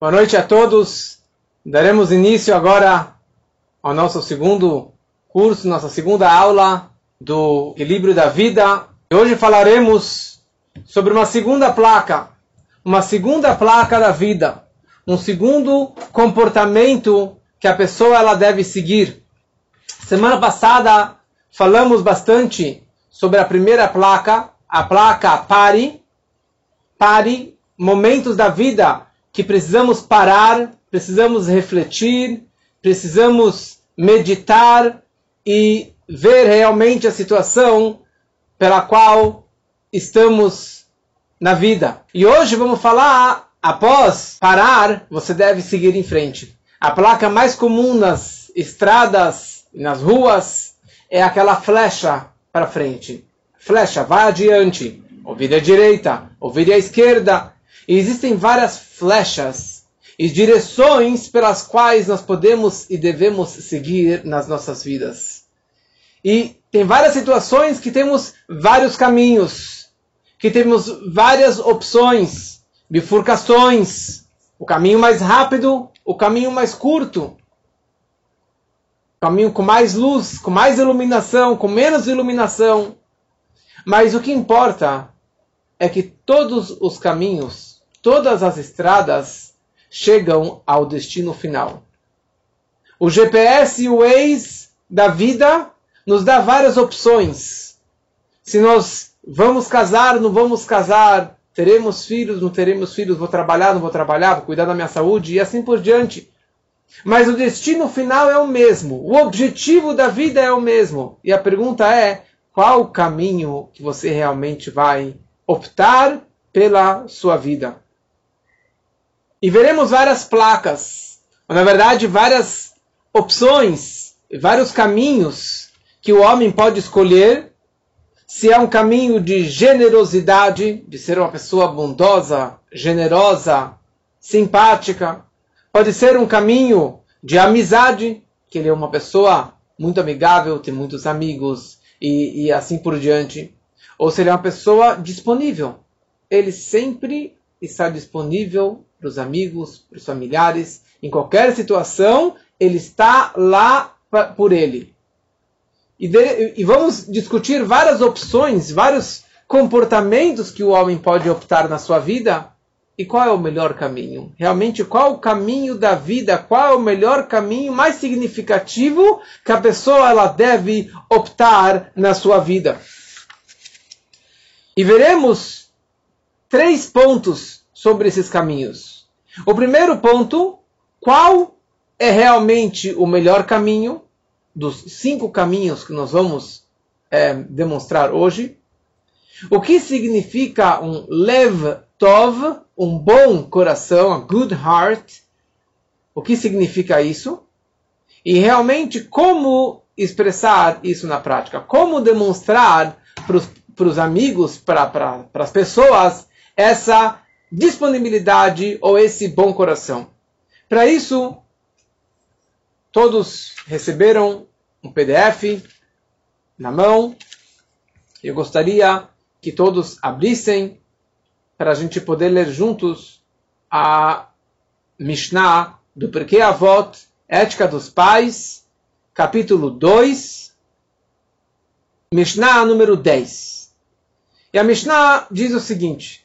Boa noite a todos. Daremos início agora ao nosso segundo curso, nossa segunda aula do equilíbrio da vida. E hoje falaremos sobre uma segunda placa, uma segunda placa da vida, um segundo comportamento que a pessoa ela deve seguir. Semana passada falamos bastante sobre a primeira placa, a placa pare, pare, momentos da vida que precisamos parar, precisamos refletir, precisamos meditar e ver realmente a situação pela qual estamos na vida. E hoje vamos falar, após parar, você deve seguir em frente. A placa mais comum nas estradas, nas ruas, é aquela flecha para frente. Flecha, vai adiante. Ouvir à direita, ouvir à esquerda. E existem várias flechas e direções pelas quais nós podemos e devemos seguir nas nossas vidas. E tem várias situações que temos vários caminhos, que temos várias opções, bifurcações, o caminho mais rápido, o caminho mais curto, o caminho com mais luz, com mais iluminação, com menos iluminação. Mas o que importa é que todos os caminhos, todas as estradas chegam ao destino final. O GPS e o Waze da vida nos dá várias opções. Se nós vamos casar, não vamos casar, teremos filhos, não teremos filhos, vou trabalhar, não vou trabalhar, vou cuidar da minha saúde e assim por diante. Mas o destino final é o mesmo, o objetivo da vida é o mesmo. E a pergunta é: qual o caminho que você realmente vai optar pela sua vida? E veremos várias placas, ou na verdade várias opções, vários caminhos que o homem pode escolher se é um caminho de generosidade, de ser uma pessoa bondosa, generosa, simpática. Pode ser um caminho de amizade, que ele é uma pessoa muito amigável, tem muitos amigos e, e assim por diante. Ou se ele é uma pessoa disponível. Ele sempre está disponível para os amigos, para os familiares, em qualquer situação, ele está lá por ele. E, de, e vamos discutir várias opções, vários comportamentos que o homem pode optar na sua vida. E qual é o melhor caminho? Realmente, qual o caminho da vida? Qual é o melhor caminho mais significativo que a pessoa ela deve optar na sua vida? E veremos três pontos sobre esses caminhos. O primeiro ponto, qual é realmente o melhor caminho? dos cinco caminhos que nós vamos é, demonstrar hoje. O que significa um lev tov, um bom coração, a good heart? O que significa isso? E realmente como expressar isso na prática? Como demonstrar para os amigos, para as pessoas, essa disponibilidade ou esse bom coração? Para isso, Todos receberam um PDF na mão. Eu gostaria que todos abrissem para a gente poder ler juntos a Mishnah do Porquê Avot, Ética dos Pais, capítulo 2, Mishnah número 10. E a Mishnah diz o seguinte: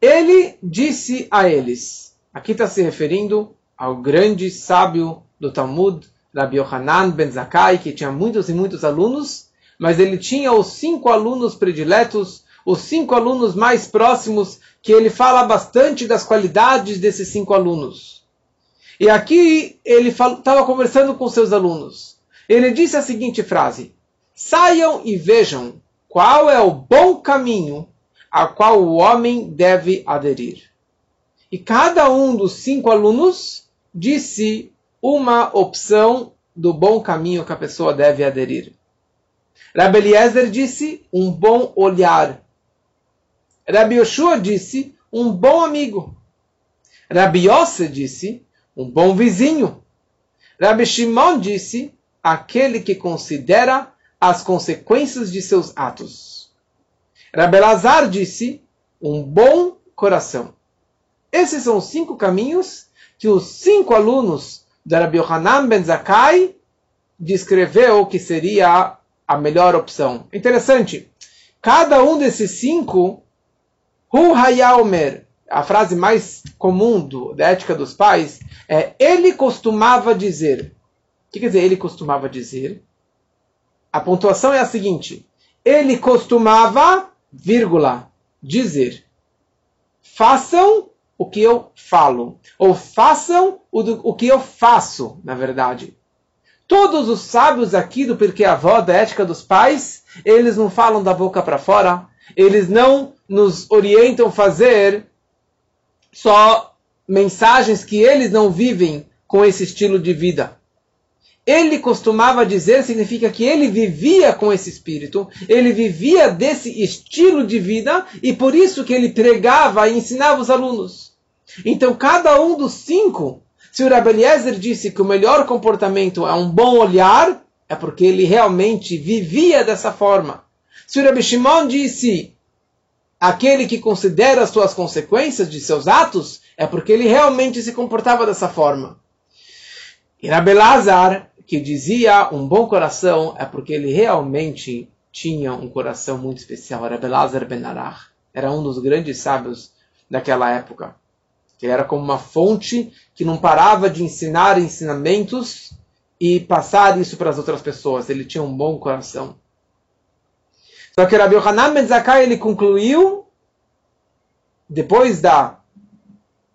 Ele disse a eles, aqui está se referindo ao grande sábio do Talmud, Rabbi Yohanan ben Zakkai, que tinha muitos e muitos alunos, mas ele tinha os cinco alunos prediletos, os cinco alunos mais próximos, que ele fala bastante das qualidades desses cinco alunos. E aqui ele estava conversando com seus alunos. Ele disse a seguinte frase: Saiam e vejam qual é o bom caminho a qual o homem deve aderir. E cada um dos cinco alunos disse uma opção do bom caminho que a pessoa deve aderir. Rabbi Eliezer disse um bom olhar. Rabbi Yoshua disse um bom amigo. Rabbi Yosef disse um bom vizinho. Rabbi Shimon disse aquele que considera as consequências de seus atos. Rabbi Lazar disse um bom coração. Esses são os cinco caminhos que os cinco alunos da Rabbi Yohanan Ben Zakkai descreveu que seria a melhor opção. Interessante. Cada um desses cinco, Hu Hayaomer, a frase mais comum do, da ética dos pais, é ele costumava dizer. O que quer dizer ele costumava dizer? A pontuação é a seguinte: ele costumava, vírgula, dizer: façam o que eu falo, ou façam o, do, o que eu faço, na verdade. Todos os sábios aqui do Porquê Avó, da ética dos pais, eles não falam da boca para fora, eles não nos orientam a fazer só mensagens que eles não vivem com esse estilo de vida ele costumava dizer significa que ele vivia com esse espírito, ele vivia desse estilo de vida e por isso que ele pregava e ensinava os alunos. Então, cada um dos cinco, se o Rabbi Eliezer disse que o melhor comportamento é um bom olhar, é porque ele realmente vivia dessa forma. Se o Rabbi Shimon disse aquele que considera as suas consequências de seus atos, é porque ele realmente se comportava dessa forma. E Rabbi Lazar que dizia um bom coração é porque ele realmente tinha um coração muito especial. Era Belazar Ben Arach. Era um dos grandes sábios daquela época. Ele era como uma fonte que não parava de ensinar ensinamentos e passar isso para as outras pessoas. Ele tinha um bom coração. Só que Rabbi Yohanan Ben Zakkai, ele concluiu, depois da,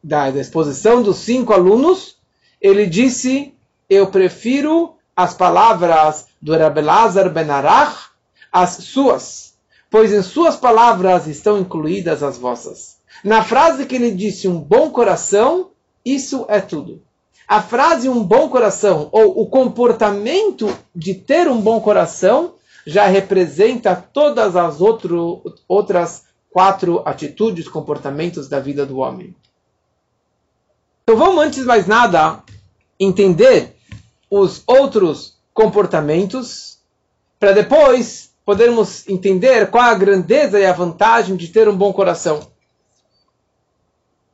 da, da exposição dos cinco alunos, ele disse eu prefiro as palavras do Rabelazar Ben Arach às suas, pois em suas palavras estão incluídas as vossas. Na frase que ele disse um bom coração, isso é tudo. A frase um bom coração, ou o comportamento de ter um bom coração, já representa todas as outro, outras quatro atitudes, comportamentos da vida do homem. Então vamos, antes de mais nada, entender os outros comportamentos, para depois podermos entender qual a grandeza e a vantagem de ter um bom coração.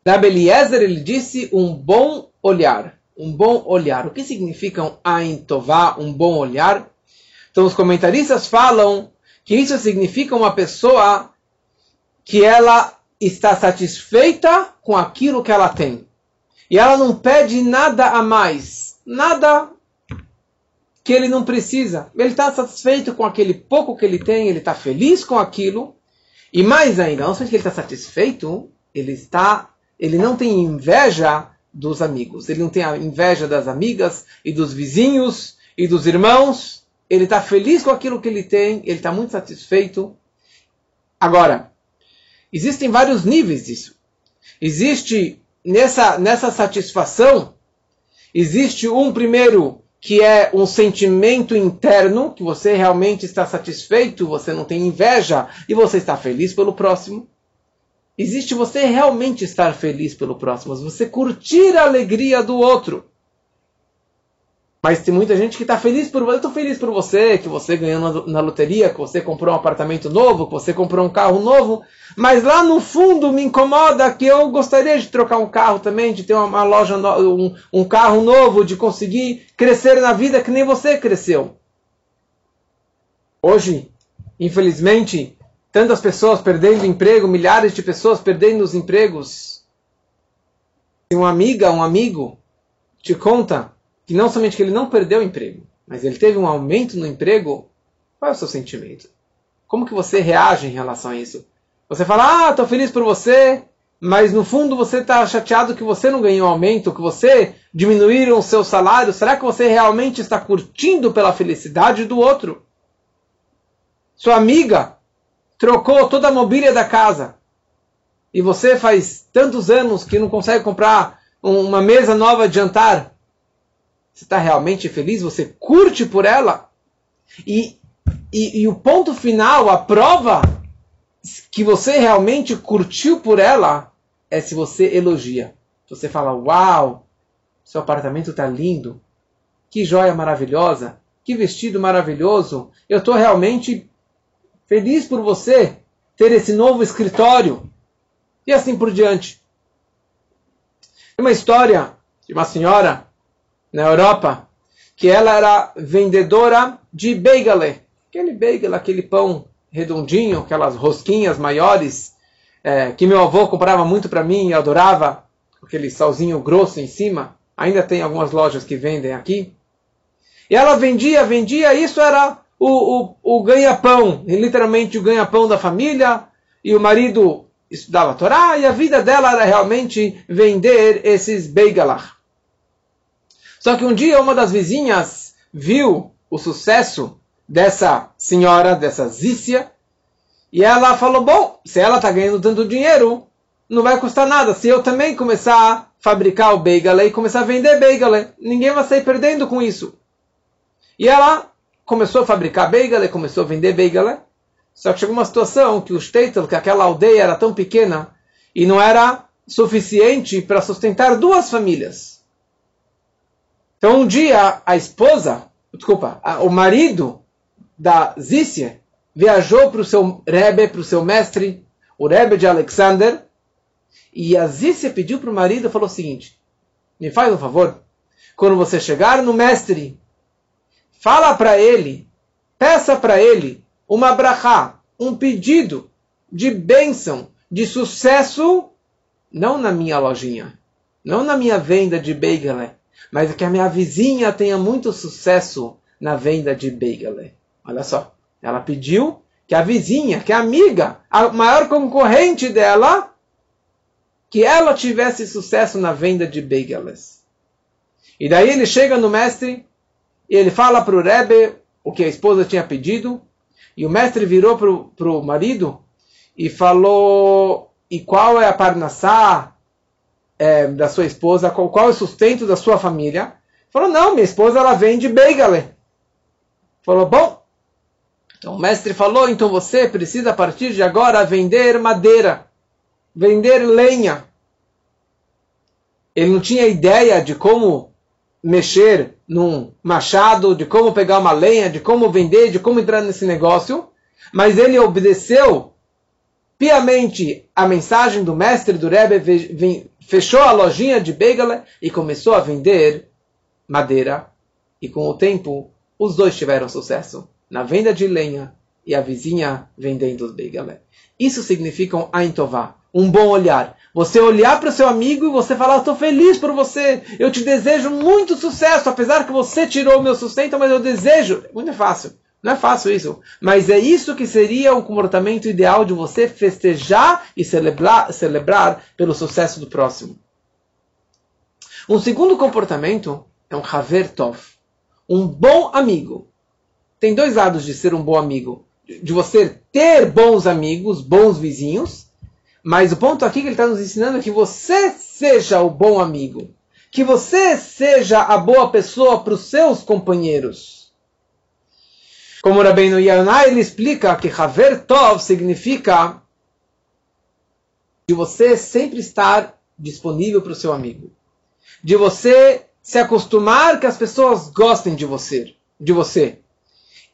Rabbi Eliezer, ele disse um bom olhar. Um bom olhar. O que significa um Ain Tová, um bom olhar? Então os comentaristas falam que isso significa uma pessoa que ela está satisfeita com aquilo que ela tem. E ela não pede nada a mais. Nada que ele não precisa. Ele está satisfeito com aquele pouco que ele tem, ele está feliz com aquilo. E mais ainda, não somente que ele está satisfeito, ele está, ele não tem inveja dos amigos, ele não tem a inveja das amigas e dos vizinhos e dos irmãos. Ele está feliz com aquilo que ele tem, ele está muito satisfeito. Agora, existem vários níveis disso. Existe nessa, nessa satisfação, existe um primeiro que é um sentimento interno, que você realmente está satisfeito, você não tem inveja e você está feliz pelo próximo. Existe você realmente estar feliz pelo próximo, você curtir a alegria do outro. Mas tem muita gente que está feliz por você. Eu estou feliz por você, que você ganhou na, na, loteria, que você comprou um apartamento novo, que você comprou um carro novo. Mas lá no fundo me incomoda que eu gostaria de trocar um carro também, de ter uma, uma loja, no, um, um carro novo, de conseguir crescer na vida que nem você cresceu. Hoje, infelizmente, tantas pessoas perdendo emprego, milhares de pessoas perdendo os empregos. Se uma amiga, um amigo te conta que não somente que ele não perdeu o emprego, mas ele teve um aumento no emprego, qual é o seu sentimento? Como que você reage em relação a isso? Você fala, ah, estou feliz por você, mas no fundo você está chateado que você não ganhou aumento, que você diminuíram o seu salário. Será que você realmente está curtindo pela felicidade do outro? Sua amiga trocou toda a mobília da casa e você faz tantos anos que não consegue comprar uma mesa nova de jantar. Você está realmente feliz? Você curte por ela? E, e, e o ponto final, a prova que você realmente curtiu por ela é se você elogia. Você fala: Uau, seu apartamento está lindo, que joia maravilhosa, que vestido maravilhoso. Eu estou realmente feliz por você ter esse novo escritório. E assim por diante. Uma história de uma senhora na Europa que ela era vendedora de beigale. Aquele beigale, aquele pão redondinho, aquelas rosquinhas maiores, é, que meu avô comprava muito para mim e adorava, aquele salzinho grosso em cima. Ainda tem algumas lojas que vendem aqui. E ela vendia, vendia, isso era o, o, o ganha-pão, literalmente o ganha-pão da família, e o marido estudava Torá, e a vida dela era realmente vender esses beigalach. Só que um dia uma das vizinhas viu o sucesso dessa senhora, dessa Zícia, e ela falou: Bom, se ela está ganhando tanto dinheiro, não vai custar nada. Se eu também começar a fabricar o bagel e começar a vender bagel, ninguém vai sair perdendo com isso. E ela começou a fabricar bagel, começou a vender bagel. Só que chegou uma situação que o Steitel, que aquela aldeia era tão pequena e não era suficiente para sustentar duas famílias. Então um dia a esposa, desculpa, o marido da Zícia viajou para o seu Rebbe, para o seu mestre, o Rebbe de Alexander, e a Zícia pediu para o marido falou o seguinte: me faz um favor, quando você chegar no mestre, fala para ele, peça para ele uma brachá, um pedido de bênção, de sucesso, não na minha lojinha, não na minha venda de bagel, mas que a minha vizinha tenha muito sucesso na venda de bagel. Olha só, ela pediu que a vizinha, que a amiga, a maior concorrente dela, que ela tivesse sucesso na venda de bagels. E daí ele chega no mestre e ele fala para o Rebbe o que a esposa tinha pedido. E o mestre virou para o marido e falou: E qual é a parnassá é, da sua esposa? Qual, qual é o sustento da sua família? Falou: Não, minha esposa ela vende bagel. Falou: Bom, então o mestre falou, então você precisa a partir de agora vender madeira, vender lenha. Ele não tinha ideia de como mexer num machado, de como pegar uma lenha, de como vender, de como entrar nesse negócio, mas ele obedeceu piamente a mensagem do mestre do Rebbe, fechou a lojinha de Begala e começou a vender madeira. E com o tempo, os dois tiveram sucesso na venda de lenha e a vizinha vendendo os begalé. Isso significa um aintová, um bom olhar. Você olhar para o seu amigo e você falar, estou feliz por você, eu te desejo muito sucesso, apesar que você tirou o meu sustento, mas eu desejo. Muito fácil. Não é fácil isso. Mas é isso que seria o comportamento ideal de você festejar e celebrar, celebrar pelo sucesso do próximo. Um segundo comportamento é um haver tov, um bom amigo tem dois lados de ser um bom amigo. De você ter bons amigos, bons vizinhos. Mas o ponto aqui que ele está nos ensinando é que você seja o bom amigo. Que você seja a boa pessoa para os seus companheiros. Como Rabbeinu Yonah, ele explica que Haver Tov significa de você sempre estar disponível para o seu amigo. De você se acostumar que as pessoas gostem de você. De você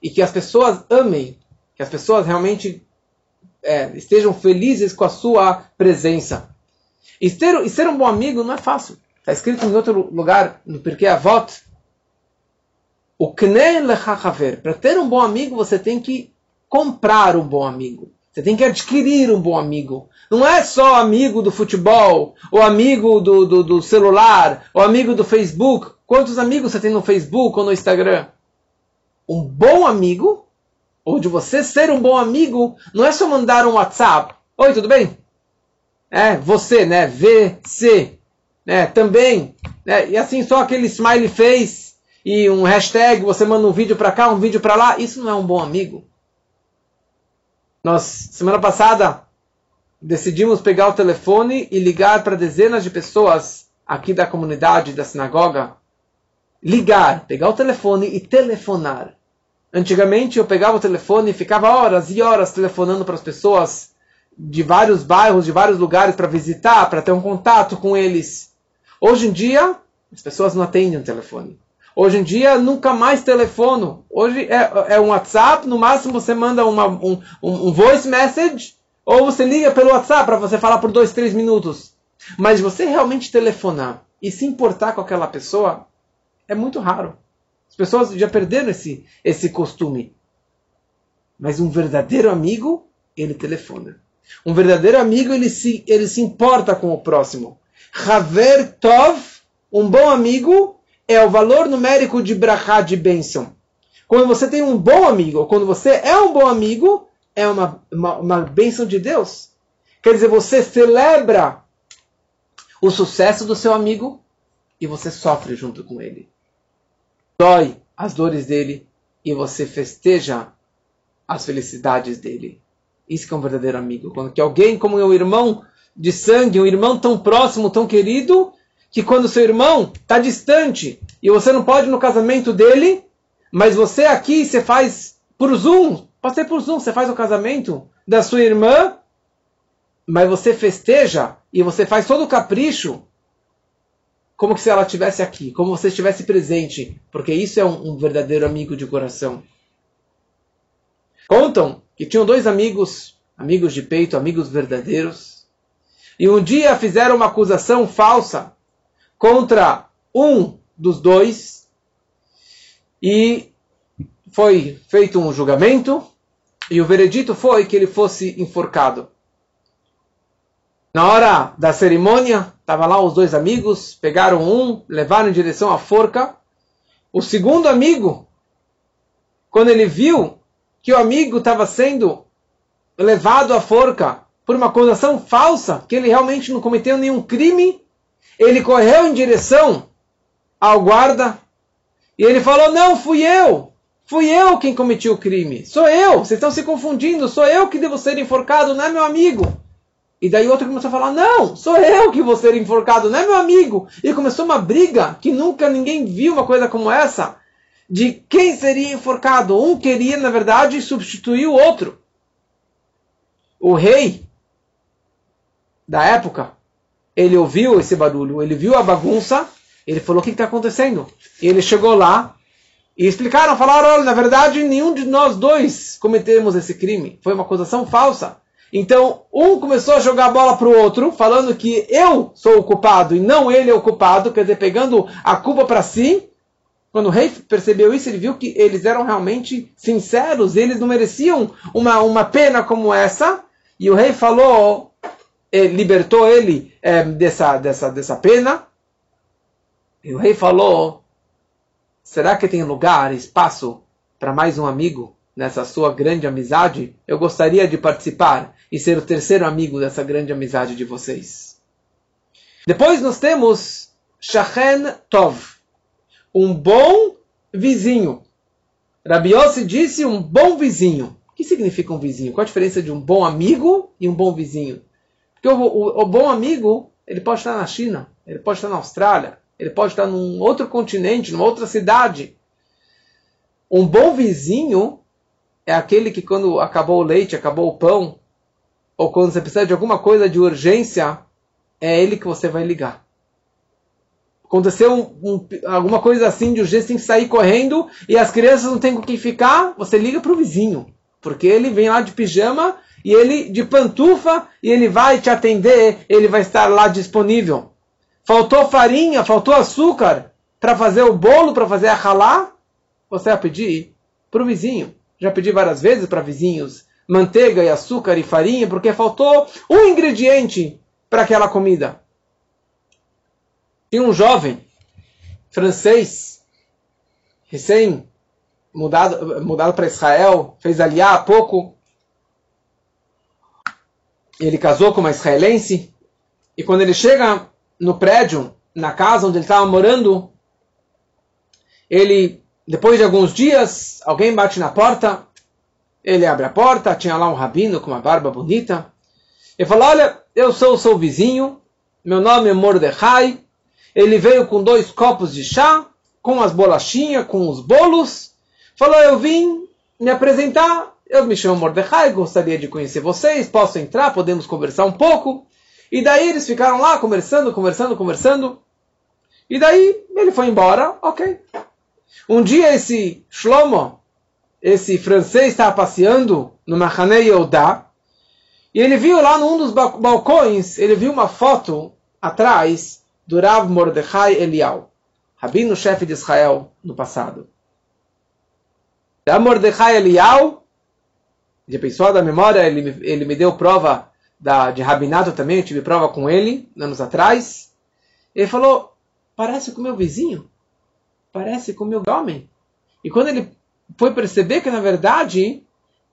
e que as pessoas amem, que as pessoas realmente é, estejam felizes com a sua presença. E ser, e ser um bom amigo não é fácil. Está escrito em outro lugar, no Porquê Avot, o Para ter um bom amigo, você tem que comprar um bom amigo. Você tem que adquirir um bom amigo. Não é só amigo do futebol, ou amigo do, do, do celular, ou amigo do Facebook. Quantos amigos você tem no Facebook ou no Instagram? um bom amigo, ou de você ser um bom amigo, não é só mandar um WhatsApp. Oi, tudo bem? É, você, né? VC, né? Também. Né? E assim, só aquele smiley face e um hashtag, você manda um vídeo para cá, um vídeo para lá. Isso não é um bom amigo. Nós, semana passada, decidimos pegar o telefone e ligar para dezenas de pessoas aqui da comunidade da sinagoga ligar, pegar o telefone e telefonar. Antigamente eu pegava o telefone e ficava horas e horas telefonando para as pessoas de vários bairros, de vários lugares para visitar, para ter um contato com eles. Hoje em dia, as pessoas não atendem o telefone. Hoje em dia, nunca mais telefono. Hoje é, é um WhatsApp, no máximo você manda uma, um, um voice message, ou você liga pelo WhatsApp para você falar por dois, três minutos. Mas você realmente telefonar e se importar com aquela pessoa é muito raro. As pessoas já perderam esse, esse costume. Mas um verdadeiro amigo, ele telefona. Um verdadeiro amigo, ele se, ele se importa com o próximo. Haver Tov, um bom amigo, é o valor numérico de brachá, de bênção. Quando você tem um bom amigo, quando você é um bom amigo, é uma, uma, uma bênção de Deus. Quer dizer, você celebra o sucesso do seu amigo e você sofre junto com ele. Dói as dores dele e você festeja as felicidades dele. Isso que é um verdadeiro amigo. Quando que alguém como um irmão de sangue, um irmão tão próximo, tão querido, que quando seu irmão está distante e você não pode ir no casamento dele, mas você aqui você faz por Zoom, ser por Zoom, você faz o casamento da sua irmã, mas você festeja e você faz todo o capricho como se ela estivesse aqui, como você estivesse presente, porque isso é um, um verdadeiro amigo de coração. Contam que tinham dois amigos, amigos de peito, amigos verdadeiros, e um dia fizeram uma acusação falsa contra um dos dois, e foi feito um julgamento, e o veredito foi que ele fosse enforcado. Na hora da cerimônia, estavam lá os dois amigos, pegaram um, levaram em direção à forca. O segundo amigo, quando ele viu que o amigo estava sendo levado à forca por uma acusação falsa, que ele realmente não cometeu nenhum crime, ele correu em direção ao guarda e ele falou: Não, fui eu, fui eu quem cometi o crime, sou eu, vocês estão se confundindo, sou eu que devo ser enforcado, não é meu amigo. E daí outro começou a falar: Não, sou eu que vou ser enforcado, não é meu amigo. E começou uma briga que nunca ninguém viu uma coisa como essa. De quem seria enforcado. Um queria, na verdade, substituir o outro. O rei da época, ele ouviu esse barulho, ele viu a bagunça, ele falou: O que está acontecendo? E ele chegou lá e explicaram, falaram: Olha, na verdade, nenhum de nós dois cometemos esse crime. Foi uma acusação falsa. Então, um começou a jogar a bola para o outro, falando que eu sou o culpado e não ele é o culpado, quer dizer, pegando a culpa para si. Quando o rei percebeu isso, ele viu que eles eram realmente sinceros, eles não mereciam uma, uma pena como essa. E o rei falou, libertou ele eh, dessa, dessa, dessa pena. E o rei falou: será que tem lugar, espaço para mais um amigo? nessa sua grande amizade, eu gostaria de participar e ser o terceiro amigo dessa grande amizade de vocês. Depois nós temos Shachen Tov, um bom vizinho. Rabi Yossi disse um bom vizinho. O que significa um vizinho? Qual a diferença de um bom amigo e um bom vizinho? Porque o, o, o bom amigo, ele pode estar na China, ele pode estar na Austrália, ele pode estar num outro continente, numa outra cidade. Um bom vizinho é aquele que quando acabou o leite, acabou o pão, ou quando você precisa de alguma coisa de urgência, é ele que você vai ligar. Aconteceu um, um, alguma coisa assim de urgência, tem que sair correndo e as crianças não têm com quem ficar, você liga para o vizinho. Porque ele vem lá de pijama e ele de pantufa e ele vai te atender, ele vai estar lá disponível. Faltou farinha, faltou açúcar para fazer o bolo, para fazer a ralá, você vai pedir para o vizinho. Já pedi várias vezes para vizinhos manteiga e açúcar e farinha porque faltou um ingrediente para aquela comida. Tinha um jovem francês, recém mudado, mudado para Israel, fez aliar há pouco. Ele casou com uma israelense e quando ele chega no prédio, na casa onde ele estava morando, ele depois de alguns dias, alguém bate na porta, ele abre a porta, tinha lá um rabino com uma barba bonita. Ele fala: Olha, eu sou o seu vizinho, meu nome é Mordecai. Ele veio com dois copos de chá, com as bolachinhas, com os bolos. Falou: Eu vim me apresentar. Eu me chamo Mordecai, gostaria de conhecer vocês. Posso entrar? Podemos conversar um pouco. E daí eles ficaram lá conversando, conversando, conversando. E daí ele foi embora, ok. Um dia esse Shlomo, esse francês, estava passeando no Mahané Yodá, e ele viu lá num dos balcões, ele viu uma foto atrás do Rav Mordechai Elial, rabino-chefe de Israel no passado. Rav Mordechai Elial, de pessoa da memória, ele, ele me deu prova da, de rabinato também, eu tive prova com ele, anos atrás. Ele falou, parece com o meu vizinho, parece com o meu homem. E quando ele foi perceber que, na verdade,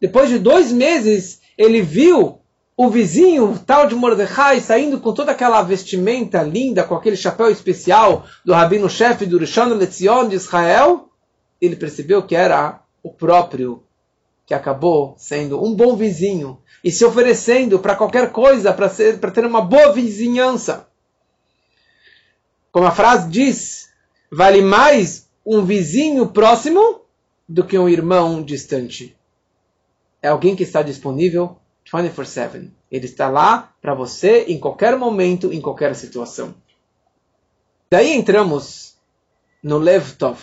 depois de dois meses, ele viu o vizinho, tal de Mordecai, saindo com toda aquela vestimenta linda, com aquele chapéu especial do rabino-chefe do Rishon Lezion de Israel, ele percebeu que era o próprio que acabou sendo um bom vizinho e se oferecendo para qualquer coisa, para ter uma boa vizinhança. Como a frase diz, vale mais um vizinho próximo do que um irmão distante. É alguém que está disponível 24/7. Ele está lá para você em qualquer momento, em qualquer situação. Daí entramos no Levtov.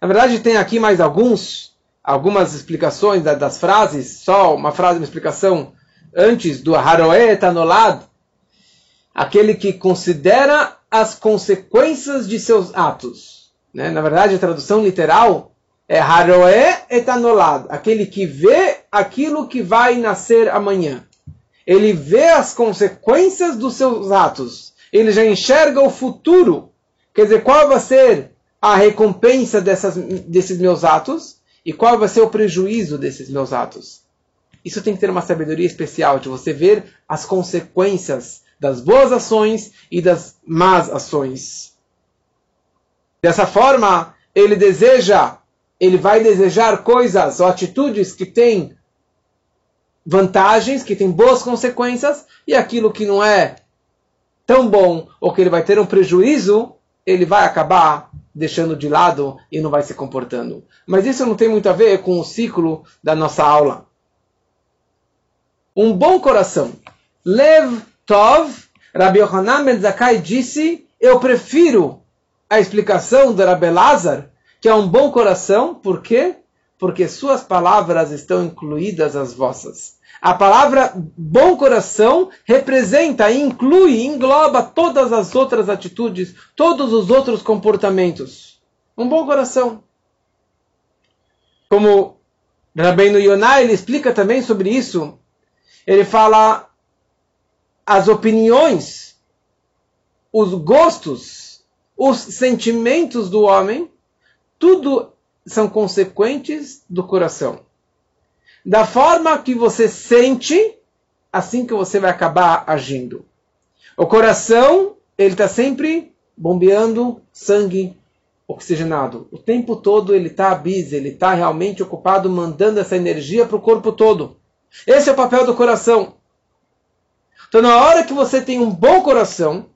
Na verdade, tem aqui mais alguns, algumas explicações das frases, só uma frase, uma explicação antes do Haroe Tanolad, aquele que considera as consequências de seus atos. Né? Na verdade, a tradução literal é Haroe etanolad, aquele que vê aquilo que vai nascer amanhã. Ele vê as consequências dos seus atos. Ele já enxerga o futuro. Quer dizer, qual vai ser a recompensa dessas, desses meus atos e qual vai ser o prejuízo desses meus atos. Isso tem que ter uma sabedoria especial de você ver as consequências das boas ações e das más ações. Dessa forma, ele deseja ele vai desejar coisas ou atitudes que têm vantagens, que têm boas consequências, e aquilo que não é tão bom ou que ele vai ter um prejuízo, ele vai acabar deixando de lado e não vai se comportando. Mas isso não tem muito a ver com o ciclo da nossa aula. Um bom coração. Lev Tov, Rabbi Yohanan Ben Zakkai disse, eu prefiro a explicação do Rabbi Lazar, que é um bom coração, por quê? Porque suas palavras estão incluídas as vossas. A palavra bom coração representa, inclui, engloba todas as outras atitudes, todos os outros comportamentos. Um bom coração. Como Rabbeinu Yonah, ele explica também sobre isso. Ele fala as opiniões, os gostos, os sentimentos do homem tudo são consequentes do coração. Da forma que você sente, assim que você vai acabar agindo. O coração, ele está sempre bombeando sangue oxigenado. O tempo todo ele está bis, ele está realmente ocupado mandando essa energia para o corpo todo. Esse é o papel do coração. Então, na hora que você tem um bom coração,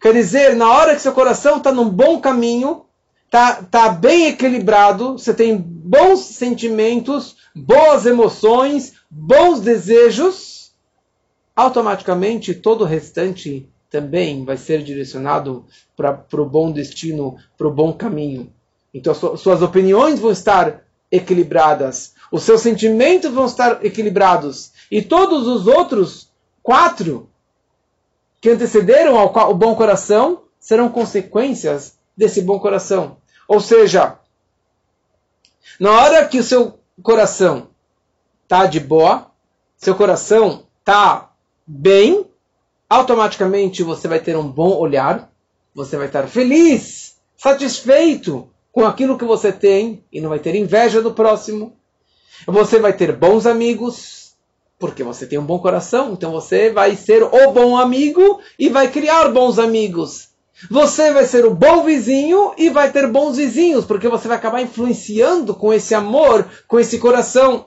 quer dizer, na hora que seu coração está num bom caminho, tá, tá bem equilibrado, você tem bons sentimentos, boas emoções, bons desejos, automaticamente todo o restante também vai ser direcionado para o bom destino, para o bom caminho. Então suas opiniões vão estar equilibradas, os seus sentimentos vão estar equilibrados e todos os outros quatro que antecederam ao, ao bom coração serão consequências desse bom coração. Ou seja, na hora que o seu coração está de boa, seu coração está bem, automaticamente você vai ter um bom olhar, você vai estar feliz, satisfeito com aquilo que você tem e não vai ter inveja do próximo. Você vai ter bons amigos, porque você tem um bom coração, então você vai ser o bom amigo e vai criar bons amigos. Você vai ser o bom vizinho e vai ter bons vizinhos, porque você vai acabar influenciando com esse amor, com esse coração.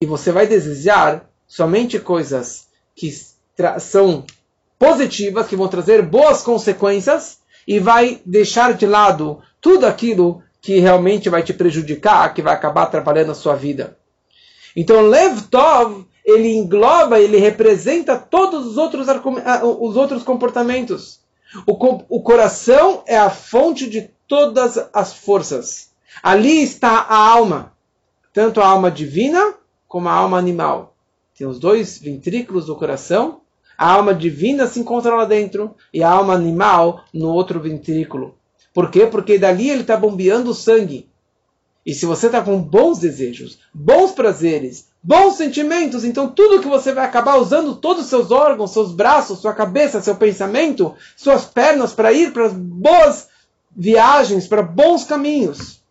E você vai desejar somente coisas que são positivas, que vão trazer boas consequências, e vai deixar de lado tudo aquilo que realmente vai te prejudicar, que vai acabar atrapalhando a sua vida. Então, Lev Tov ele engloba, ele representa todos os outros, ah, os outros comportamentos. O, o coração é a fonte de todas as forças. Ali está a alma, tanto a alma divina como a alma animal. Tem os dois ventrículos do coração. A alma divina se encontra lá dentro e a alma animal no outro ventrículo. Por quê? Porque dali ele está bombeando o sangue. E se você está com bons desejos, bons prazeres, bons sentimentos, então tudo que você vai acabar usando, todos os seus órgãos, seus braços, sua cabeça, seu pensamento, suas pernas para ir para boas viagens, para bons caminhos.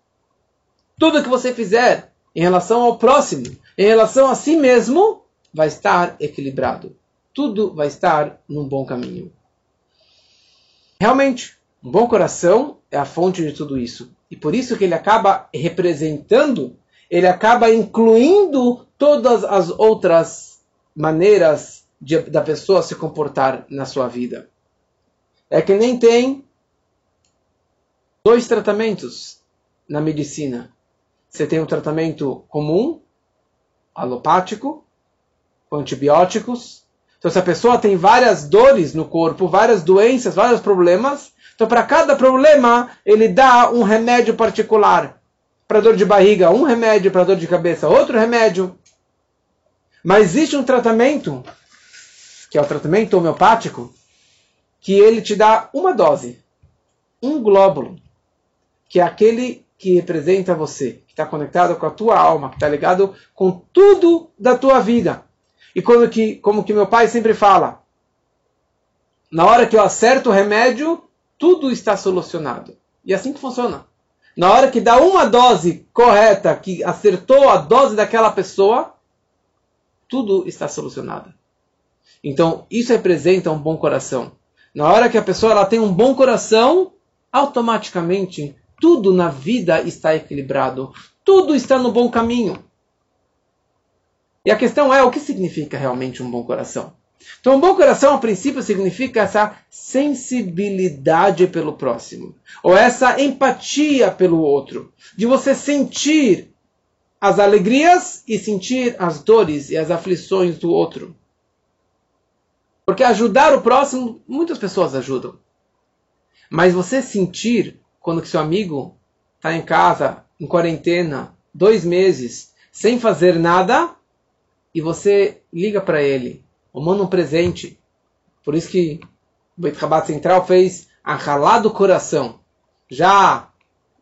Tudo que você fizer em relação ao próximo, em relação a si mesmo, vai estar equilibrado. Tudo vai estar num bom caminho. Realmente, um bom coração é a fonte de tudo isso. E por isso que ele acaba representando, ele acaba incluindo todas as outras maneiras de, da pessoa se comportar na sua vida. É que nem tem dois tratamentos na medicina. Você tem um tratamento comum, alopático, com antibióticos. Então, se a pessoa tem várias dores no corpo, várias doenças, vários problemas, então para cada problema ele dá um remédio particular. Para dor de barriga, um remédio, para dor de cabeça, outro remédio. Mas existe um tratamento, que é o tratamento homeopático, que ele te dá uma dose, um glóbulo, que é aquele que representa você, que está conectado com a tua alma, que está ligado com tudo da tua vida. E quando que, como que meu pai sempre fala, na hora que eu acerto o remédio, tudo está solucionado. E é assim que funciona. Na hora que dá uma dose correta, que acertou a dose daquela pessoa, tudo está solucionado. Então, isso representa um bom coração. Na hora que a pessoa ela tem um bom coração, automaticamente tudo na vida está equilibrado, tudo está no bom caminho. E a questão é o que significa realmente um bom coração? Então, um bom coração, a princípio, significa essa sensibilidade pelo próximo, ou essa empatia pelo outro, de você sentir as alegrias e sentir as dores e as aflições do outro. Porque ajudar o próximo, muitas pessoas ajudam. Mas você sentir quando que seu amigo está em casa, em quarentena, dois meses, sem fazer nada, e você liga para ele, ou manda um presente. Por isso que o Beit Rabat Central fez a ralá do coração. Já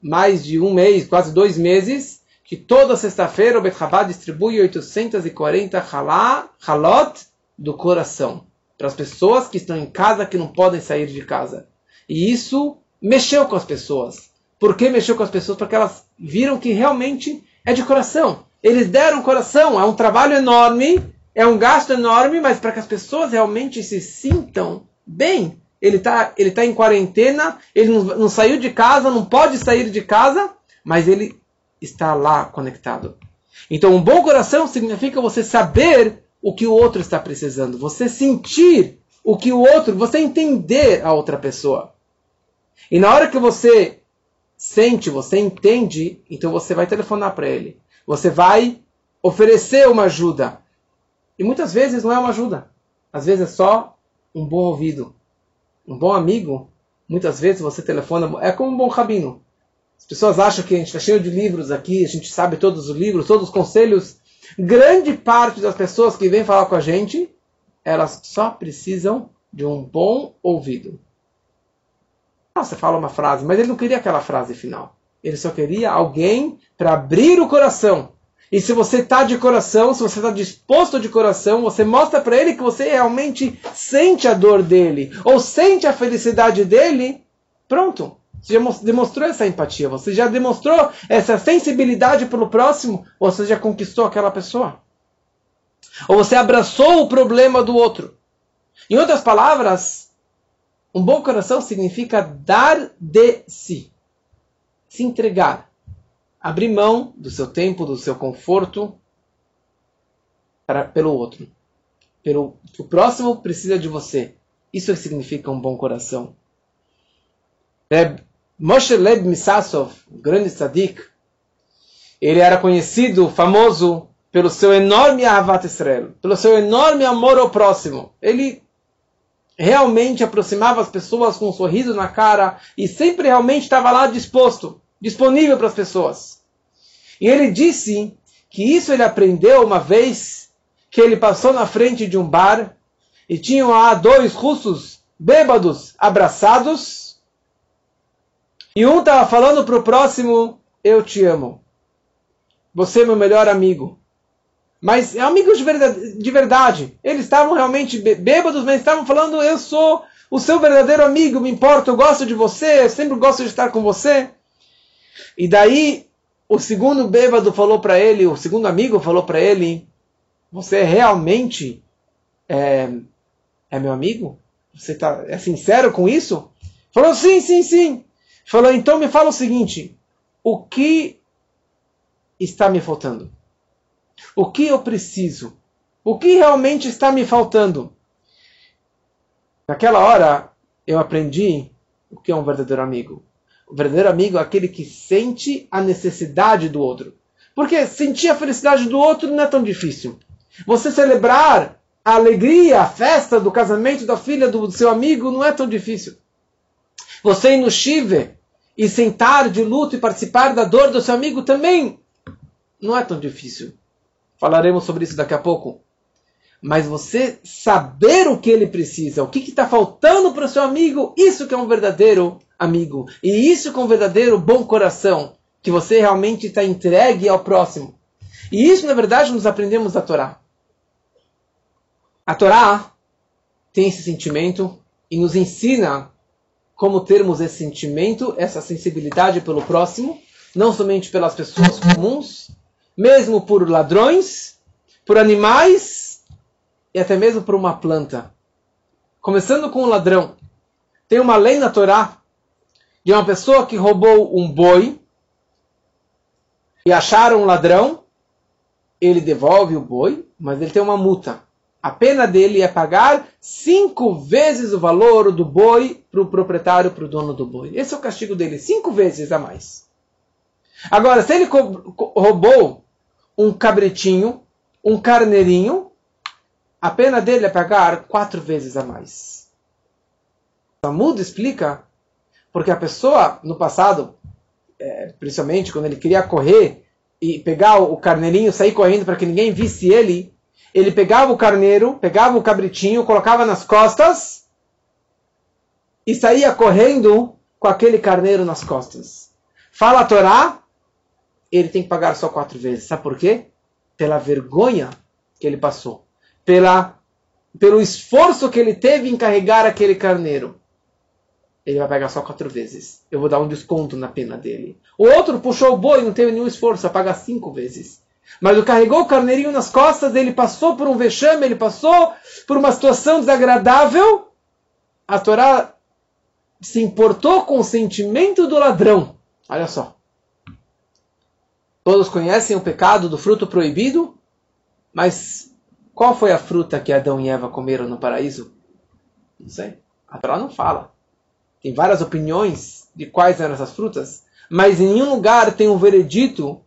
mais de um mês, quase dois meses, que toda sexta-feira o Beit Rabat distribui 840 halá, halot do coração para as pessoas que estão em casa que não podem sair de casa. E isso mexeu com as pessoas. Por que mexeu com as pessoas? Porque elas viram que realmente é de coração. Eles deram coração. É um trabalho enorme, é um gasto enorme, mas para que as pessoas realmente se sintam bem. Ele está ele tá em quarentena, ele não, não saiu de casa, não pode sair de casa, mas ele está lá conectado. Então, um bom coração significa você saber o que o outro está precisando, você sentir o que o outro, você entender a outra pessoa. E na hora que você sente, você entende, então você vai telefonar para ele. Você vai oferecer uma ajuda. E muitas vezes não é uma ajuda. Às vezes é só um bom ouvido. Um bom amigo, muitas vezes você telefona, é como um bom rabino. As pessoas acham que a gente está cheio de livros aqui, a gente sabe todos os livros, todos os conselhos. Grande parte das pessoas que vêm falar com a gente, elas só precisam de um bom ouvido. Ah, você fala uma frase, mas ele não queria aquela frase final. Ele só queria alguém para abrir o coração. E se você está de coração, se você está disposto de coração, você mostra para ele que você realmente sente a dor dele, ou sente a felicidade dele, pronto. Você já demonstrou essa empatia, você já demonstrou essa sensibilidade pelo próximo, ou você já conquistou aquela pessoa. Ou você abraçou o problema do outro. Em outras palavras, um bom coração significa dar de si, se entregar, abrir mão do seu tempo, do seu conforto para, pelo outro. Pelo o próximo precisa de você. Isso significa um bom coração. Reb Moshe Leb Misasov, grande tzadik, ele era conhecido, famoso pelo seu enorme Ahavat Israel, pelo seu enorme amor ao próximo. Ele realmente aproximava as pessoas com um sorriso na cara e sempre realmente estava lá disposto, disponível para as pessoas. E ele disse que isso ele aprendeu uma vez que ele passou na frente de um bar e tinham lá dois russos bêbados abraçados, e um estava falando para o próximo: Eu te amo. Você é meu melhor amigo. Mas é amigos de verdade, de verdade. Eles estavam realmente bêbados, mas estavam falando: Eu sou o seu verdadeiro amigo, me importa, eu gosto de você, eu sempre gosto de estar com você. E daí o segundo bêbado falou para ele, o segundo amigo falou para ele: Você é realmente é, é meu amigo? Você tá, é sincero com isso? Falou: Sim, sim, sim. Falou: Então me fala o seguinte: O que está me faltando? O que eu preciso? O que realmente está me faltando? Naquela hora, eu aprendi o que é um verdadeiro amigo. O verdadeiro amigo é aquele que sente a necessidade do outro. Porque sentir a felicidade do outro não é tão difícil. Você celebrar a alegria, a festa do casamento da filha do seu amigo não é tão difícil. Você ir no Shiva e sentar de luto e participar da dor do seu amigo também não é tão difícil. Falaremos sobre isso daqui a pouco. Mas você saber o que ele precisa, o que está faltando para o seu amigo, isso que é um verdadeiro amigo. E isso é um verdadeiro bom coração, que você realmente está entregue ao próximo. E isso, na verdade, nos aprendemos da Torá. A Torá tem esse sentimento e nos ensina como termos esse sentimento, essa sensibilidade pelo próximo, não somente pelas pessoas comuns, mesmo por ladrões, por animais e até mesmo por uma planta. Começando com o ladrão. Tem uma lei na Torá de uma pessoa que roubou um boi e acharam um ladrão, ele devolve o boi, mas ele tem uma multa. A pena dele é pagar cinco vezes o valor do boi para o proprietário, para o dono do boi. Esse é o castigo dele, cinco vezes a mais. Agora, se ele roubou um cabritinho, um carneirinho, a pena dele é pagar quatro vezes a mais. Talmud explica porque a pessoa, no passado, é, principalmente quando ele queria correr e pegar o carneirinho, sair correndo para que ninguém visse ele, ele pegava o carneiro, pegava o cabritinho, colocava nas costas e saía correndo com aquele carneiro nas costas. Fala a Torá ele tem que pagar só quatro vezes. Sabe por quê? Pela vergonha que ele passou. Pela, pelo esforço que ele teve em carregar aquele carneiro. Ele vai pagar só quatro vezes. Eu vou dar um desconto na pena dele. O outro puxou o boi, não teve nenhum esforço, vai pagar cinco vezes. Mas o carregou o carneirinho nas costas, ele passou por um vexame, ele passou por uma situação desagradável. A Torá se importou com o sentimento do ladrão. Olha só. Todos conhecem o pecado do fruto proibido, mas qual foi a fruta que Adão e Eva comeram no paraíso? Não sei. A Torá não fala. Tem várias opiniões de quais eram essas frutas, mas em nenhum lugar tem um veredito.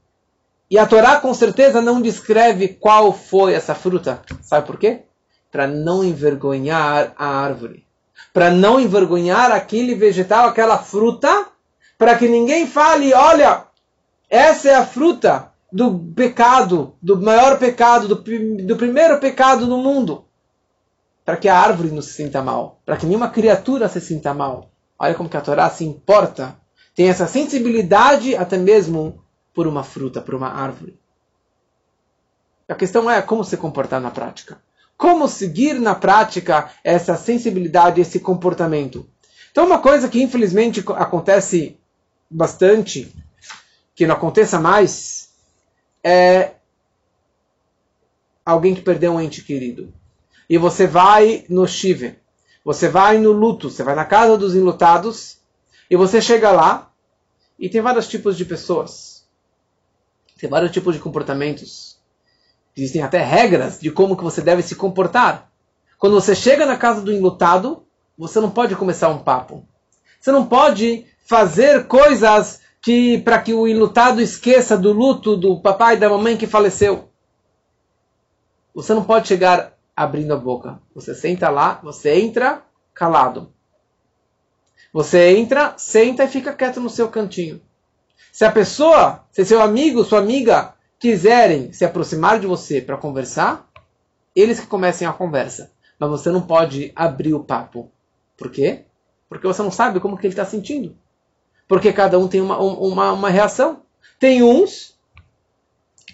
E a Torá com certeza não descreve qual foi essa fruta. Sabe por quê? Para não envergonhar a árvore. Para não envergonhar aquele vegetal, aquela fruta, para que ninguém fale, olha, essa é a fruta do pecado, do maior pecado, do, do primeiro pecado no mundo. Para que a árvore não se sinta mal, para que nenhuma criatura se sinta mal. Olha como que a Torá se importa, tem essa sensibilidade até mesmo por uma fruta, por uma árvore. A questão é como se comportar na prática. Como seguir na prática essa sensibilidade, esse comportamento. Então, uma coisa que infelizmente acontece bastante que não aconteça mais é alguém que perdeu um ente querido. E você vai no Shiva, você vai no luto, você vai na casa dos enlutados, e você chega lá, e tem vários tipos de pessoas. Tem vários tipos de comportamentos. Existem até regras de como que você deve se comportar. Quando você chega na casa do enlutado, você não pode começar um papo. Você não pode fazer coisas que para que o enlutado esqueça do luto do papai e da mamãe que faleceu. Você não pode chegar abrindo a boca. Você senta lá, você entra calado. Você entra, senta e fica quieto no seu cantinho. Se a pessoa, se seu amigo, sua amiga quiserem se aproximar de você para conversar, eles que comecem a conversa. mas você não pode abrir o papo. Por quê? Porque você não sabe como que ele está sentindo. Porque cada um tem uma, uma, uma reação. Tem uns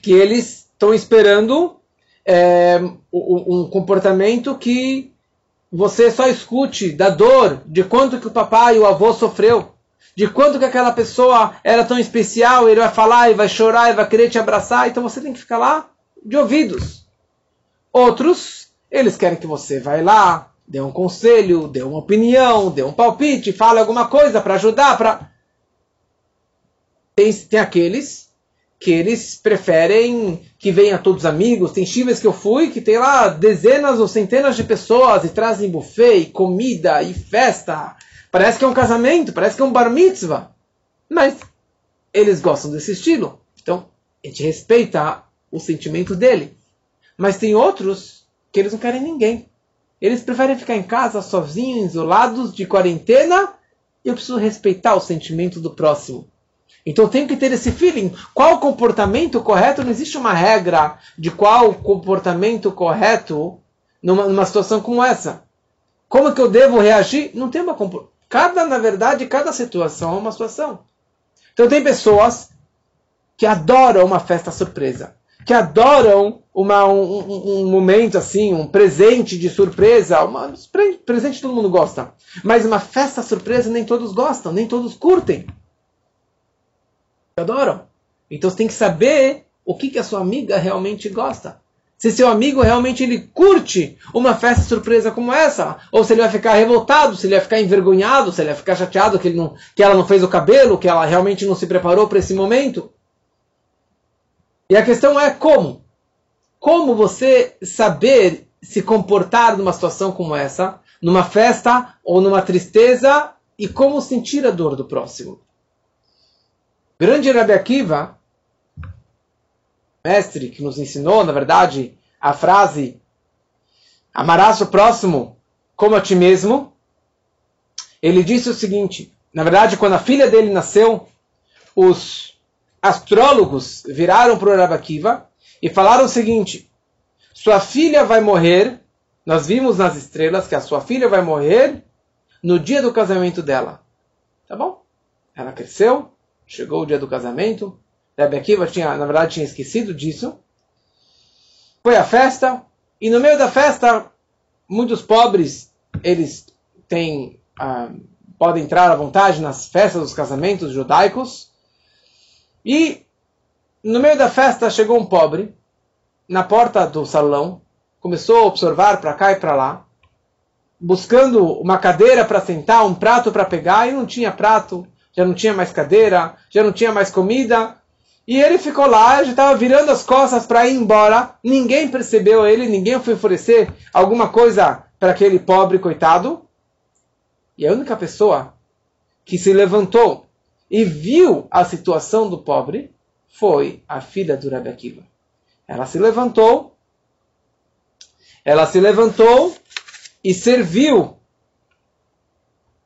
que eles estão esperando é, um comportamento que você só escute da dor, de quanto que o papai e o avô sofreu, de quanto que aquela pessoa era tão especial, ele vai falar e vai chorar e vai querer te abraçar, então você tem que ficar lá de ouvidos. Outros, eles querem que você vá lá, dê um conselho, dê uma opinião, dê um palpite, fale alguma coisa para ajudar, para tem, tem aqueles que eles preferem que venha todos os amigos. Tem chives que eu fui que tem lá dezenas ou centenas de pessoas e trazem buffet, e comida e festa. Parece que é um casamento, parece que é um bar mitzvah. Mas eles gostam desse estilo. Então, a gente respeita o sentimento dele. Mas tem outros que eles não querem ninguém. Eles preferem ficar em casa sozinhos, isolados, de quarentena. E eu preciso respeitar o sentimento do próximo. Então tem que ter esse feeling. Qual o comportamento correto? Não existe uma regra de qual comportamento correto numa, numa situação como essa. Como que eu devo reagir? Não tem uma cada na verdade cada situação é uma situação. Então tem pessoas que adoram uma festa surpresa, que adoram uma, um, um, um, momento assim, um presente de surpresa, uma, presente todo mundo gosta, mas uma festa surpresa nem todos gostam, nem todos curtem adoram. Então você tem que saber o que, que a sua amiga realmente gosta. Se seu amigo realmente ele curte uma festa surpresa como essa, ou se ele vai ficar revoltado, se ele vai ficar envergonhado, se ele vai ficar chateado que, ele não, que ela não fez o cabelo, que ela realmente não se preparou para esse momento. E a questão é como? Como você saber se comportar numa situação como essa, numa festa ou numa tristeza, e como sentir a dor do próximo? Grande Rabbi Akiva, mestre que nos ensinou, na verdade, a frase amarás o próximo como a ti mesmo, ele disse o seguinte, na verdade, quando a filha dele nasceu, os astrólogos viraram para o Rabbi Akiva e falaram o seguinte, sua filha vai morrer, nós vimos nas estrelas que a sua filha vai morrer no dia do casamento dela. Tá bom? Ela cresceu, Chegou o dia do casamento. Rebbe Akiva tinha, na verdade, tinha esquecido disso. Foi a festa. E no meio da festa, muitos pobres, eles têm, ah, podem entrar à vontade nas festas dos casamentos judaicos. E no meio da festa chegou um pobre na porta do salão, começou a observar para cá e para lá, buscando uma cadeira para sentar, um prato para pegar, e não tinha prato, já não tinha mais cadeira, já não tinha mais comida. E ele ficou lá, já estava virando as costas para ir embora. Ninguém percebeu ele, ninguém foi oferecer alguma coisa para aquele pobre coitado. E a única pessoa que se levantou e viu a situação do pobre foi a filha do Rebbe Akiva. Ela se levantou, ela se levantou e serviu,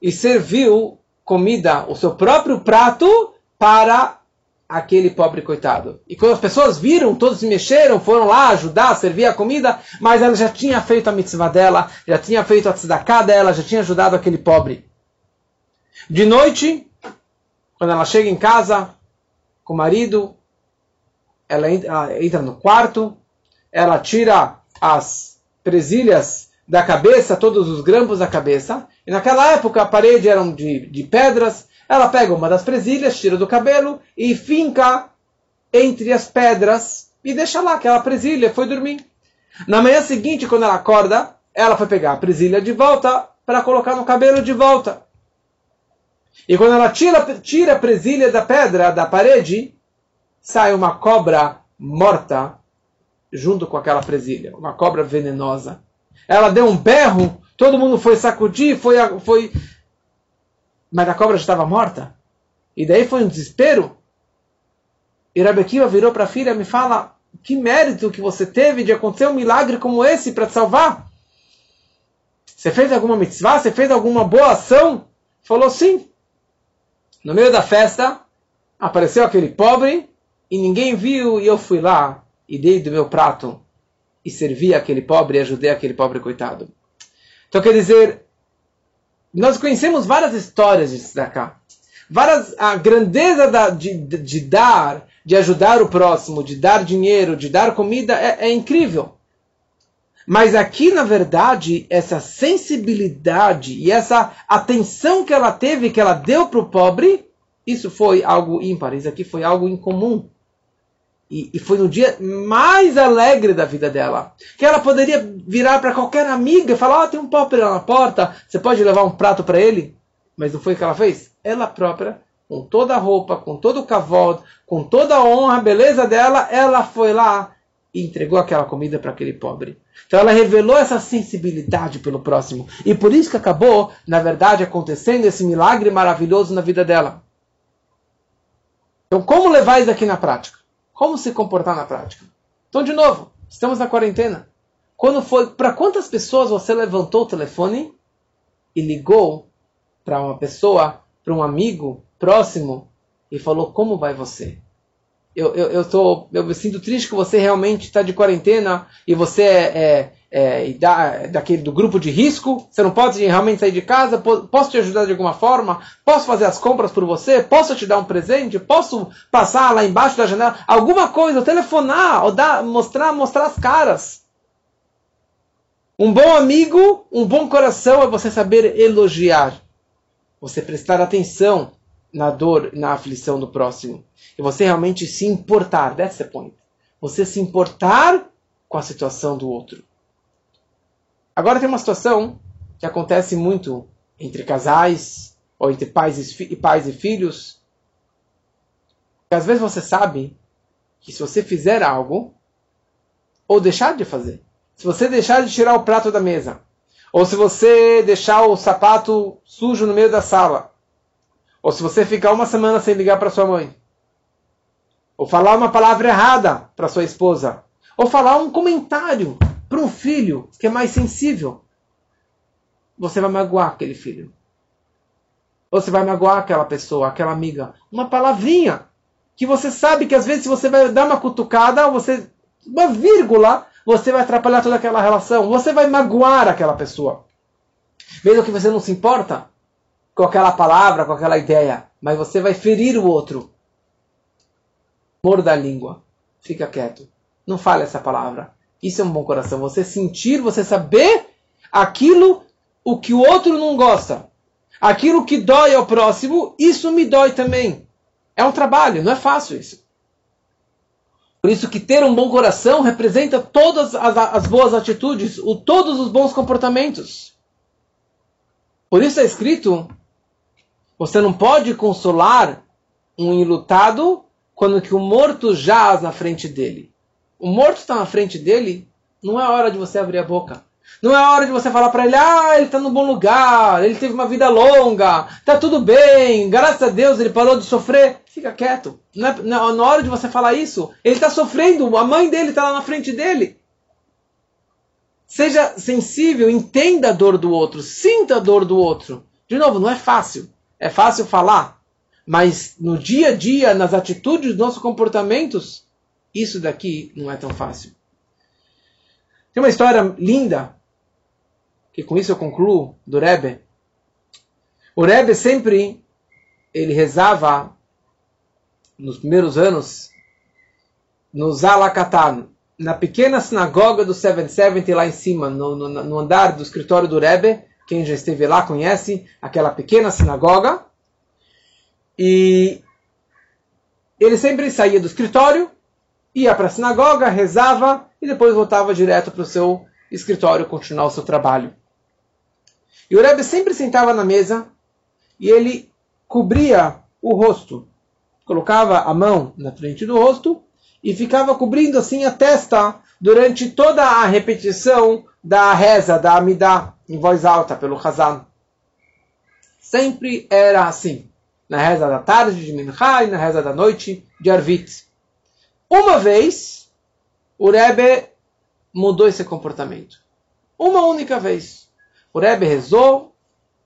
e serviu comida, o seu próprio prato para aquele pobre coitado. E quando as pessoas viram, todos se mexeram, foram lá ajudar, servir a comida, mas ela já tinha feito a mitzvah dela, já tinha feito a tzedakah dela, já tinha ajudado aquele pobre. De noite, quando ela chega em casa com o marido, ela entra no quarto, ela tira as presilhas da cabeça, todos os grampos da cabeça, e naquela época a parede era de, de pedras. Ela pega uma das presilhas, tira do cabelo e finca entre as pedras e deixa lá aquela presilha. Foi dormir. Na manhã seguinte, quando ela acorda, ela foi pegar a presilha de volta para colocar no cabelo de volta. E quando ela tira, tira a presilha da pedra, da parede, sai uma cobra morta junto com aquela presilha. Uma cobra venenosa. Ela deu um berro Todo mundo foi sacudir, foi, foi. Mas a cobra já estava morta. E daí foi um desespero. E Rabekiva virou para a filha me fala: Que mérito que você teve de acontecer um milagre como esse para te salvar? Você fez alguma mitzvah? Você fez alguma boa ação? Falou sim. No meio da festa, apareceu aquele pobre e ninguém viu e eu fui lá e dei do meu prato e servi aquele pobre e ajudei aquele pobre coitado. Então quer dizer, nós conhecemos várias histórias de tzedakah. Várias, a grandeza da, de, de, de, dar, de ajudar o próximo, de dar dinheiro, de dar comida, é, é incrível. Mas aqui, na verdade, essa sensibilidade e essa atenção que ela teve, que ela deu para o pobre, isso foi algo ímpar, isso aqui foi algo incomum. E, e, foi no dia mais alegre da vida dela. Que ela poderia virar para qualquer amiga e falar: oh, tem um pobre lá na porta, você pode levar um prato para ele? Mas não foi o que ela fez? Ela própria, com toda a roupa, com todo o cavalo, com toda a honra, a beleza dela, ela foi lá e entregou aquela comida para aquele pobre. Então ela revelou essa sensibilidade pelo próximo. E por isso que acabou, na verdade, acontecendo esse milagre maravilhoso na vida dela. Então, como levar isso aqui na prática? Como se comportar na prática? Então, de novo, estamos na quarentena. Quando foi, para quantas pessoas você levantou o telefone e ligou para uma pessoa, para um amigo próximo e falou como vai você? Eu, eu, eu, tô, eu me sinto triste que você realmente está de quarentena e você é, é, é da, daquele do grupo de risco. Você não pode realmente sair de casa. Posso te ajudar de alguma forma? Posso fazer as compras por você? Posso te dar um presente? Posso passar lá embaixo da janela? Alguma coisa, telefonar, ou dar, mostrar, mostrar as caras. Um bom amigo, um bom coração é você saber elogiar, você prestar atenção na dor, na aflição do próximo. E você realmente se importar, that's the point. Você se importar com a situação do outro. Agora tem uma situação que acontece muito entre casais, ou entre pais e, pais e filhos, que às vezes você sabe que se você fizer algo, ou deixar de fazer, se você deixar de tirar o prato da mesa, ou se você deixar o sapato sujo no meio da sala, ou se você ficar uma semana sem ligar para sua mãe. Ou falar uma palavra errada para sua esposa. Ou falar um comentário para um filho que é mais sensível. Você vai magoar aquele filho. Você vai magoar aquela pessoa, aquela amiga. Uma palavrinha que você sabe que às vezes se você vai dar uma cutucada, você uma vírgula, você vai atrapalhar toda aquela relação. Você vai magoar aquela pessoa. Mesmo que você não se importa, com aquela palavra, com aquela ideia, mas você vai ferir o outro. Morda a língua. Fica quieto. Não fale essa palavra. Isso é um bom coração. Você sentir, você saber aquilo o que o outro não gosta. Aquilo que dói ao próximo, isso me dói também. É um trabalho, não é fácil isso. Por isso que ter um bom coração representa todas as, as boas atitudes, o, todos os bons comportamentos. Por isso é escrito você não pode consolar um enlutado quando que o morto jaz na frente dele. O morto está na frente dele, não é hora de você abrir a boca. Não é hora de você falar para ele, ah, ele está no bom lugar, ele teve uma vida longa, está tudo bem, graças a Deus ele parou de sofrer. Fica quieto. Não é, é na hora de você falar isso, ele está sofrendo, a mãe dele está lá na frente dele. Seja sensível, entenda a dor do outro, sinta a dor do outro. De novo, não é fácil. É fácil falar, mas no dia a dia, nas atitudes dos nossos comportamentos, isso daqui não é tão fácil. Tem uma história linda, que com isso eu concluo, do Rebbe. O Rebbe sempre, ele rezava, nos primeiros anos, no Zalakatan, na pequena sinagoga do 770 lá em cima, no, no, no andar do escritório do Rebbe, quem já esteve lá conhece aquela pequena sinagoga. E ele sempre saía do escritório, ia para a sinagoga, rezava e depois voltava direto para o seu escritório continuar o seu trabalho. E o Rebbe sempre sentava na mesa e ele cobria o rosto, colocava a mão na frente do rosto e ficava cobrindo assim a testa durante toda a repetição da reza, da Amidah, em voz alta, pelo Hazan. Sempre era assim. Na reza da tarde de Mincha e na reza da noite de Arvit. Uma vez, o Rebbe mudou esse comportamento. Uma única vez. O Rebbe rezou,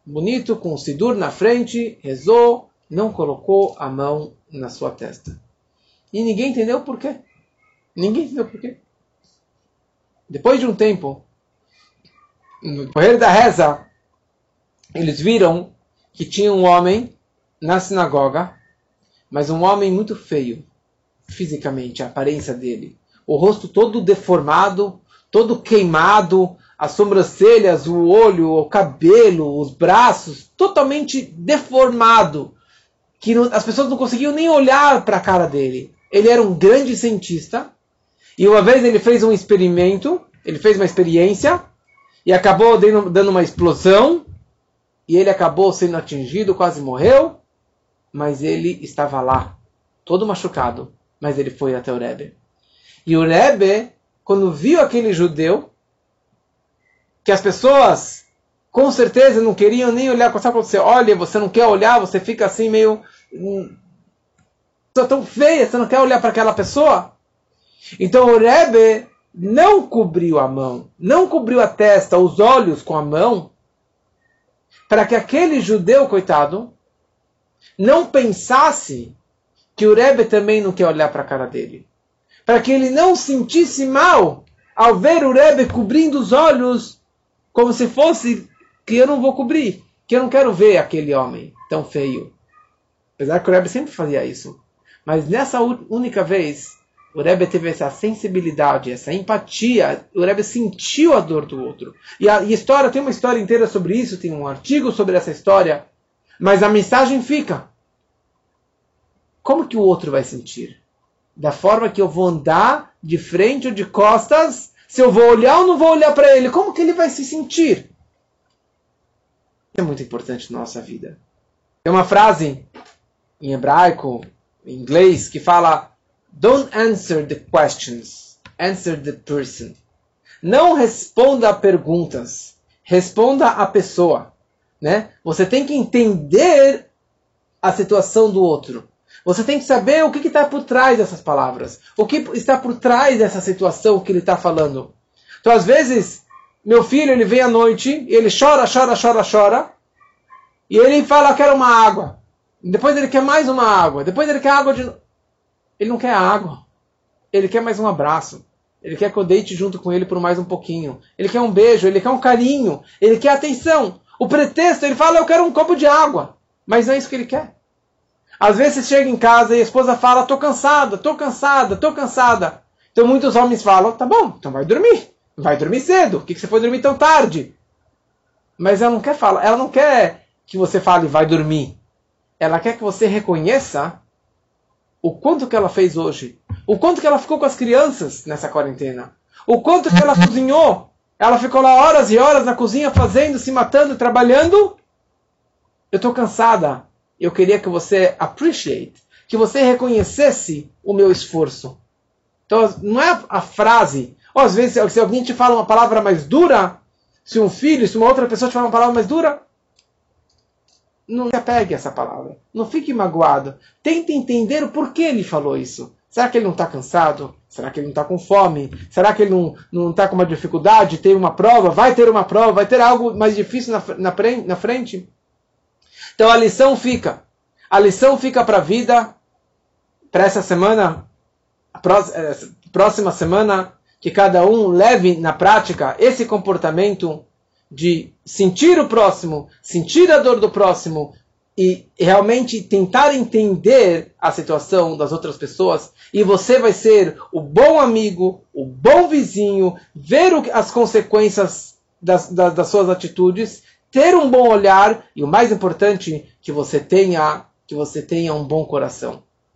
bonito, com o Sidur na frente, rezou, não colocou a mão na sua testa. E ninguém entendeu por quê. Ninguém entendeu por quê. Depois de um tempo, no correr da reza, eles viram que tinha um homem na sinagoga, mas um homem muito feio, fisicamente, a aparência dele. O rosto todo deformado, todo queimado, as sobrancelhas, o olho, o cabelo, os braços, totalmente deformado, que não, as pessoas não conseguiam nem olhar para a cara dele. Ele era um grande cientista, e uma vez ele fez um experimento, ele fez uma experiência, e acabou dando uma explosão, e ele acabou sendo atingido, quase morreu, mas ele estava lá, todo machucado, mas ele foi até o Rebbe. E o Rebbe, quando viu aquele judeu, que as pessoas com certeza não queriam nem olhar, quando você olha, você não quer olhar, você fica assim meio hum, tão feia, você não quer olhar para aquela pessoa? Então o Rebbe não cobriu a mão, não cobriu a testa, os olhos com a mão, para que aquele judeu, coitado, não pensasse que o Rebbe também não quer olhar para a cara dele. Para que ele não sentisse mal ao ver o Rebbe cobrindo os olhos como se fosse que eu não vou cobrir, que eu não quero ver aquele homem tão feio. Apesar que o Rebbe sempre fazia isso. Mas nessa única vez, o Rebbe teve essa sensibilidade, essa empatia, o Rebbe sentiu a dor do outro. E a, e a história, tem uma história inteira sobre isso, tem um artigo sobre essa história, mas a mensagem fica. Como que o outro vai sentir? Da forma que eu vou andar de frente ou de costas se eu vou olhar ou não vou olhar para ele, como que ele vai se sentir? É muito importante na nossa vida. Tem uma frase em hebraico, em inglês, que fala: Don't answer the questions, answer the person. Não responda a perguntas, responda a pessoa. Né? Você tem que entender a situação do outro. Você tem que saber o que está por trás dessas palavras. O que está por trás dessa situação que ele está falando. Então, às vezes, meu filho ele vem à noite e ele chora, chora, chora, chora. E ele fala, quero uma água. Depois ele quer mais uma água. Depois ele quer água de Ele não quer água. Ele quer mais um abraço. Ele quer que eu deite junto com ele por mais um pouquinho. Ele quer um beijo, ele quer um carinho, ele quer atenção. O pretexto, ele fala, eu quero um copo de água. Mas não é isso que ele quer. Às vezes você chega em casa e a esposa fala: tô cansada, tô cansada, tô cansada. Então muitos homens falam: tá bom, então vai dormir. Vai dormir cedo. Por que você foi dormir tão tarde? Mas ela não quer falar, ela não quer que você fale vai dormir. Ela quer que você reconheça o quanto que ela fez hoje, o quanto que ela ficou com as crianças nessa quarentena, o quanto que ela cozinhou. Ela ficou lá horas e horas na cozinha fazendo, se matando, trabalhando. Eu estou cansada eu queria que você appreciate, que você reconhecesse o meu esforço. Então, não é a frase, ou às vezes se alguém te fala uma palavra mais dura, se um filho, se uma outra pessoa te fala uma palavra mais dura, não se apegue a essa palavra. Não fique magoado. Tente entender o porquê ele falou isso. Será que ele não está cansado? Será que ele não está com fome? Será que ele não está com uma dificuldade? Tem uma prova? Vai ter uma prova? Vai ter algo mais difícil na, na, na frente? Então a lição fica. A lição fica para a vida, para essa semana, eh, próxima semana, que cada um leve na prática esse comportamento de sentir o próximo, sentir a dor do próximo e realmente tentar entender a situação das outras pessoas. E você vai ser o bom amigo, o bom vizinho, ver as consequências das, das, das suas atitudes ter um bom olhar e o mais importante, que você tenha, que você tenha um bom coração.